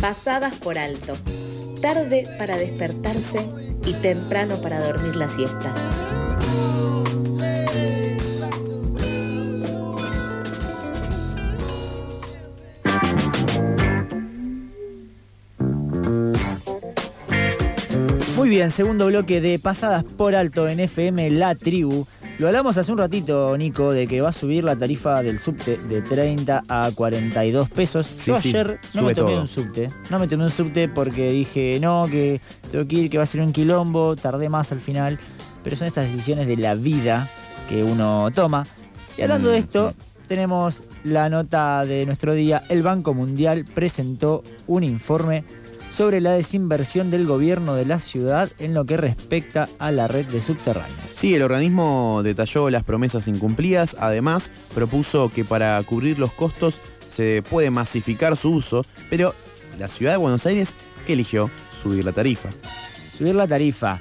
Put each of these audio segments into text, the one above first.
pasadas por alto, tarde para despertarse y temprano para dormir la siesta. Muy bien, segundo bloque de Pasadas por Alto en FM La Tribu. Lo hablamos hace un ratito, Nico, de que va a subir la tarifa del subte de 30 a 42 pesos. Sí, Yo sí, ayer no sube me tomé todo. un subte. No me tomé un subte porque dije, no, que tengo que ir, que va a ser un quilombo. Tardé más al final. Pero son estas decisiones de la vida que uno toma. Y hablando de Mm, esto, tenemos la nota de nuestro día. El Banco Mundial presentó un informe sobre la desinversión del gobierno de la ciudad en lo que respecta a la red de subterráneos. Sí, el organismo detalló las promesas incumplidas, además propuso que para cubrir los costos se puede masificar su uso, pero la ciudad de Buenos Aires, ¿qué eligió? Subir la tarifa. Subir la tarifa.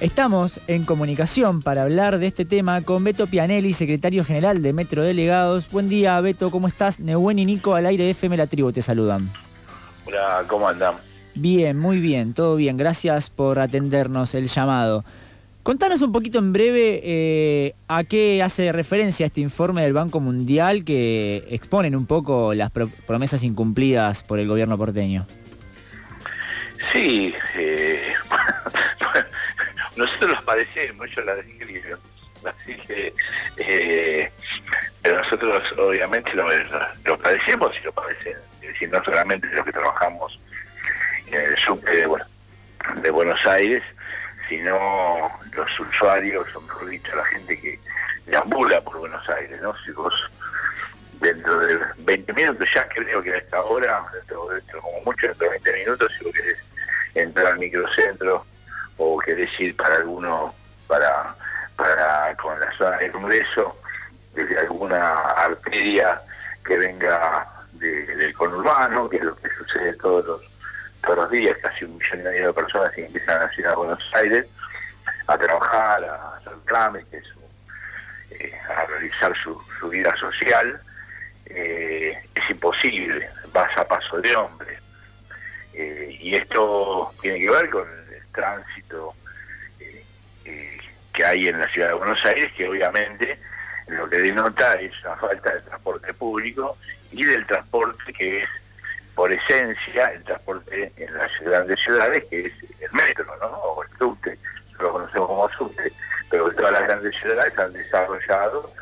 Estamos en comunicación para hablar de este tema con Beto Pianelli, secretario general de Metro Delegados. Buen día, Beto, ¿cómo estás? Neuwen y Nico al aire de FM La Tribu te saludan. Hola, ¿cómo andan? Bien, muy bien, todo bien. Gracias por atendernos el llamado. Contanos un poquito en breve eh, a qué hace referencia este informe del Banco Mundial que exponen un poco las pro- promesas incumplidas por el gobierno porteño. Sí, eh, nosotros los padecemos, ellos la describen. Así que, eh, nosotros obviamente lo, lo padecemos y lo padecen, es decir, no solamente los que trabajamos en el subte de, bueno, de Buenos Aires, sino los usuarios, o mejor dicho, la gente que deambula por Buenos Aires, ¿no? Si vos dentro de 20 minutos, ya creo que a esta hora, dentro, dentro como mucho, dentro de 20 minutos, si vos querés entrar al microcentro o querés ir para alguno, para, para con la zona del Congreso, desde alguna arteria que venga de- del conurbano, que es lo que sucede todos los, todos los días, casi un millón y medio de personas que empiezan a la ciudad de Buenos Aires a trabajar, a hacer trámites, eh, a realizar su, vida social, eh, es imposible, vas a paso de hombre. Eh, y esto tiene que ver con el tránsito eh, que hay en la ciudad de Buenos Aires, que obviamente lo que denota es la falta de transporte público y del transporte que es por esencia el transporte en las grandes ciudades, que es el metro, ¿no? O el subte, lo conocemos como subte, pero todas las grandes ciudades han desarrollado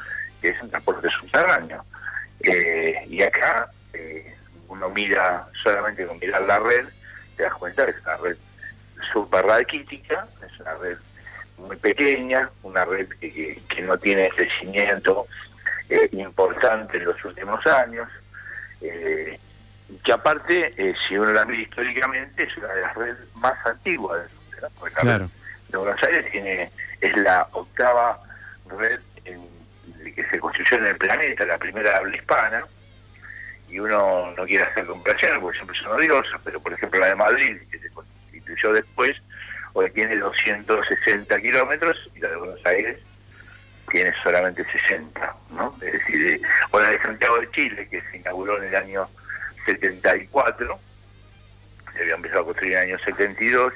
que es un transporte subterráneo. Eh, y acá eh, uno mira, solamente con mirar la red, te das cuenta que es una red súper raquítica, es una red muy pequeña, una red que, que- no tiene crecimiento eh, importante en los últimos años, que aparte, eh, si uno la mira históricamente, es una de las redes más antiguas del mundo, ¿no? Porque la Claro. red de Buenos Aires tiene, es la octava red en- que se construyó en el planeta, la primera habla hispana, y uno no quiere hacer comparaciones porque siempre son odiosas, pero por ejemplo la de Madrid, que se constituyó después, hoy tiene 260 kilómetros y la de Buenos Aires tiene solamente 60, ¿no? Es decir, eh, o la de Santiago de Chile, que se inauguró en el año 74, se había empezado a construir en el año 72,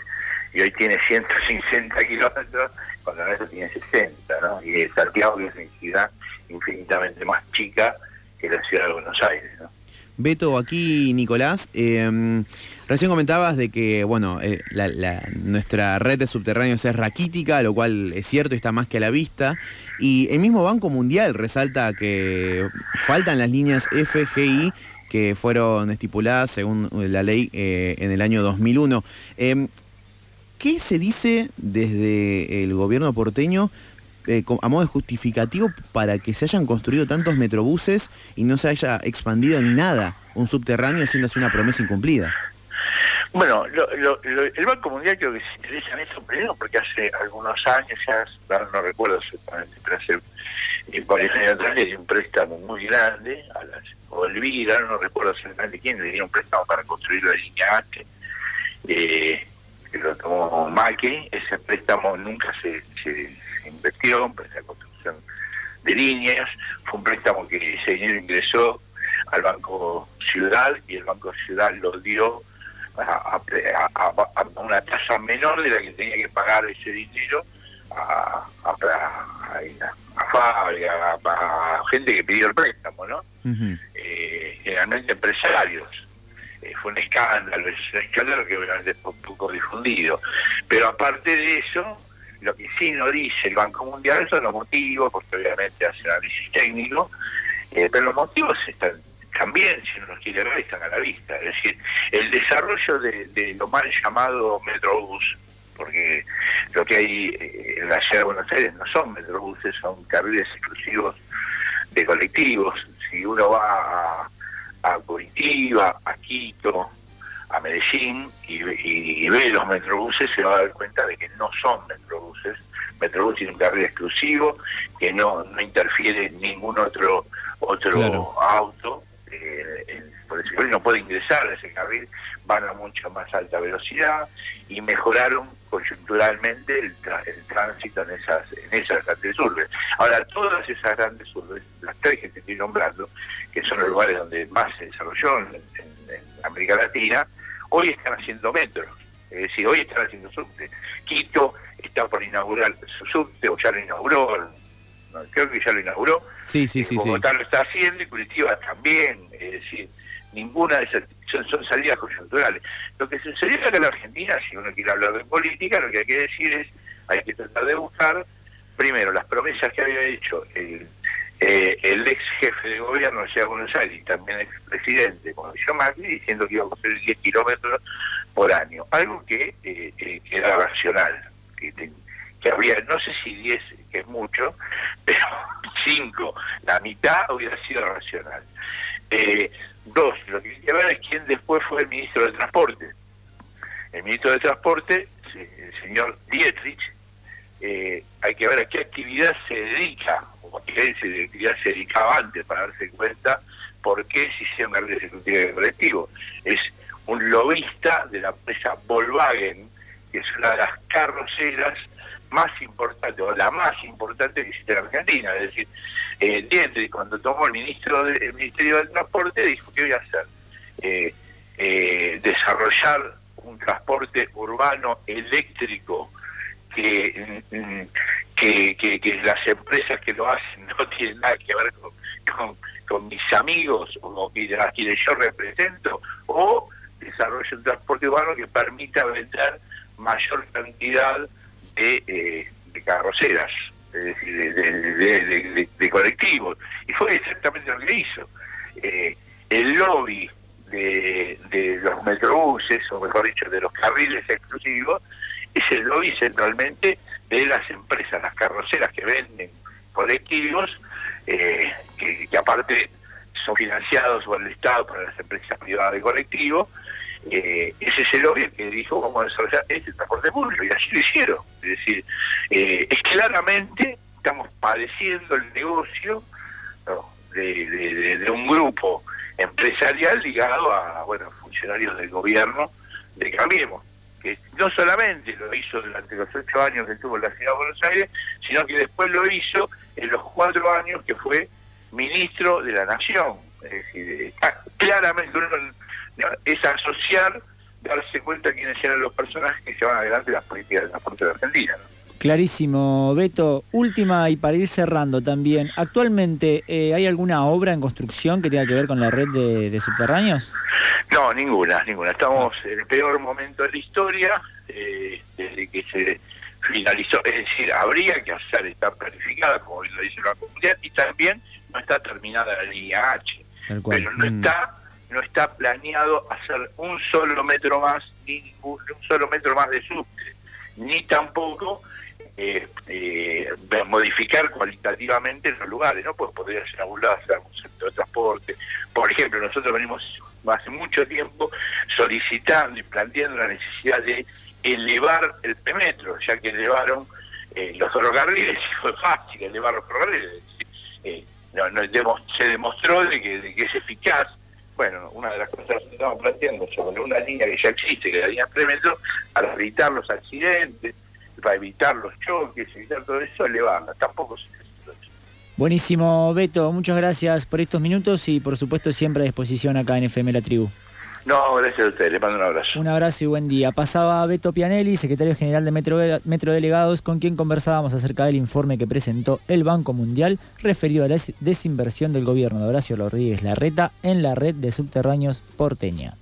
y hoy tiene 160 kilómetros, cuando la otra tiene 60, ¿no? Y Santiago es una ciudad infinitamente más chica que la ciudad de Buenos Aires, ¿no? Beto, aquí Nicolás. eh, recién comentabas de que, bueno, eh, nuestra red de subterráneos es raquítica, lo cual es cierto y está más que a la vista. Y el mismo Banco Mundial resalta que faltan las líneas FGI que fueron estipuladas según la ley eh, en el año 2001. Eh, ¿Qué se dice desde el gobierno porteño eh, a modo de justificativo para que se hayan construido tantos metrobuses y no se haya expandido en nada un subterráneo siendo así una promesa incumplida? Bueno, lo- lo- lo- el Banco Mundial creo que se interesa en eso primero porque hace algunos años, ya no recuerdo exactamente, pero hace eh, varios años atrás le dio un préstamo muy grande a las o Elvira, no recuerdo exactamente quién, le dio un préstamo para construir la línea H, eh, que lo tomó Macri, ese préstamo nunca se, se, invirtió en la construcción de líneas, fue un préstamo que ese dinero ingresó al Banco Ciudad y el Banco Ciudad lo dio a, una tasa menor de la que tenía que pagar ese dinero a, a, a, a, gente que pidió el préstamo, ¿no? Generalmente empresarios. Eh, fue un escándalo, es un escándalo que obviamente poco difundido. Pero aparte de eso, lo que sí nos dice el Banco Mundial son los motivos, porque obviamente hace análisis técnico, eh, pero los motivos están también, si uno los quiere ver, están a la vista. Es decir, el desarrollo de, lo mal llamado Metrobús, porque lo que hay eh, en la ciudad de Buenos Aires no son Metrobuses, son carriles exclusivos de colectivos. Si uno va a, a Curitiba, a Quito, a Medellín y, ve los metrobuses, se va a dar cuenta de que no son metrobuses. Metrobús tiene un carril exclusivo que no, no interfiere ningún otro otro auto. Eh, por ese no puede ingresar a ese carril, van a mucha más alta velocidad y mejoraron coyunturalmente el, tránsito en esas en esas grandes urbes. Ahora, todas esas grandes urbes, las tres que te estoy nombrando, que son los lugares donde más se desarrolló en América Latina, hoy están haciendo metros, es decir, hoy están haciendo subte. Quito está por inaugurar su subte, o ya lo inauguró, creo que ya lo inauguró. Sí, sí, sí. Bogotá lo está haciendo y Curitiba también, es decir, ninguna de esas son, salidas coyunturales. Lo que sucedió acá en la Argentina, si uno quiere hablar de política, lo que hay que decir es, hay que tratar de buscar, primero, las promesas que había hecho el eh, el ex jefe de gobierno de Ciudad Buenos Aires y también ex presidente Mauricio Macri diciendo que iba a construir 10 kilómetros por año, algo que, eh, eh, era racional, que, que habría, no sé si 10 que es mucho, pero 5, la mitad hubiera sido racional. dos, lo que hay que ver es quién después fue el ministro de Transporte. El ministro de Transporte, el señor Dietrich, hay que ver a qué actividad se dedica que ya se dedicaba antes para darse cuenta por qué se hicieron carreras ejecutivas de colectivo. Es un lobista de la empresa Volkswagen, que es una de las carroceras más importantes, o la más importante que existe en Argentina. Es decir, diente, cuando tomó el ministro del Ministerio del Transporte, dijo que voy a hacer eh, eh, desarrollar un transporte urbano eléctrico que, que, las empresas que lo hacen no tienen nada que ver con, mis amigos o a quienes yo represento, o desarrollo un transporte urbano que permita vender mayor cantidad de, eh, de carroceras, de, colectivos. Y fue exactamente lo que hizo. Eh, el lobby de los metrobuses, o mejor dicho, de los carriles exclusivos, es el lobby centralmente de las empresas, las carroceras que venden colectivos, eh, que, aparte son financiados por el Estado para las empresas privadas de colectivos, eh, ese es el lobby que dijo vamos a desarrollar este transporte público y así lo hicieron. Es decir, eh, es claramente estamos padeciendo el negocio de, un grupo empresarial ligado a bueno funcionarios del gobierno de Cambiemos no solamente lo hizo durante los ocho años que estuvo en la ciudad de Buenos Aires, sino que después lo hizo en los cuatro años que fue ministro de la Nación. Es decir, claramente es asociar, darse cuenta quiénes eran los personajes que llevan adelante las políticas de transporte de Argentina. Clarísimo, Beto. Última y para ir cerrando también, ¿actualmente eh, hay alguna obra en construcción que tenga que ver con la red de, subterráneos? No, ninguna, ninguna. Estamos en el peor momento de la historia, eh, desde que se finalizó. Es decir, habría que hacer, está planificada, como lo dice la comunidad, y también no está terminada la línea H. Pero no mm. está no está planeado hacer un solo metro más, ni un solo metro más de subte, ni tampoco eh, modificar cualitativamente los lugares, ¿no? Pues podría ser hacer algún centro de transporte. Por ejemplo, nosotros venimos hace mucho tiempo solicitando y planteando la necesidad de elevar el perímetro, ya que elevaron eh, los ferrocarriles y fue fácil elevar los ferrocarriles. Eh, no, se demostró de que, es eficaz. Bueno, una de las cosas que estamos planteando sobre una línea que ya existe, que es la línea perímetro, para evitar los accidentes, para evitar los choques, evitar todo eso, elevarla. Tampoco se Buenísimo, Beto. Muchas gracias por estos minutos y por supuesto siempre a disposición acá en FM La Tribu. No, gracias a usted, le mando un abrazo. Un abrazo y buen día. Pasaba Beto Pianelli, secretario general de Metro, Metro Delegados, con quien conversábamos acerca del informe que presentó el Banco Mundial referido a la desinversión del gobierno de Horacio Rodríguez Larreta en la red de subterráneos porteña.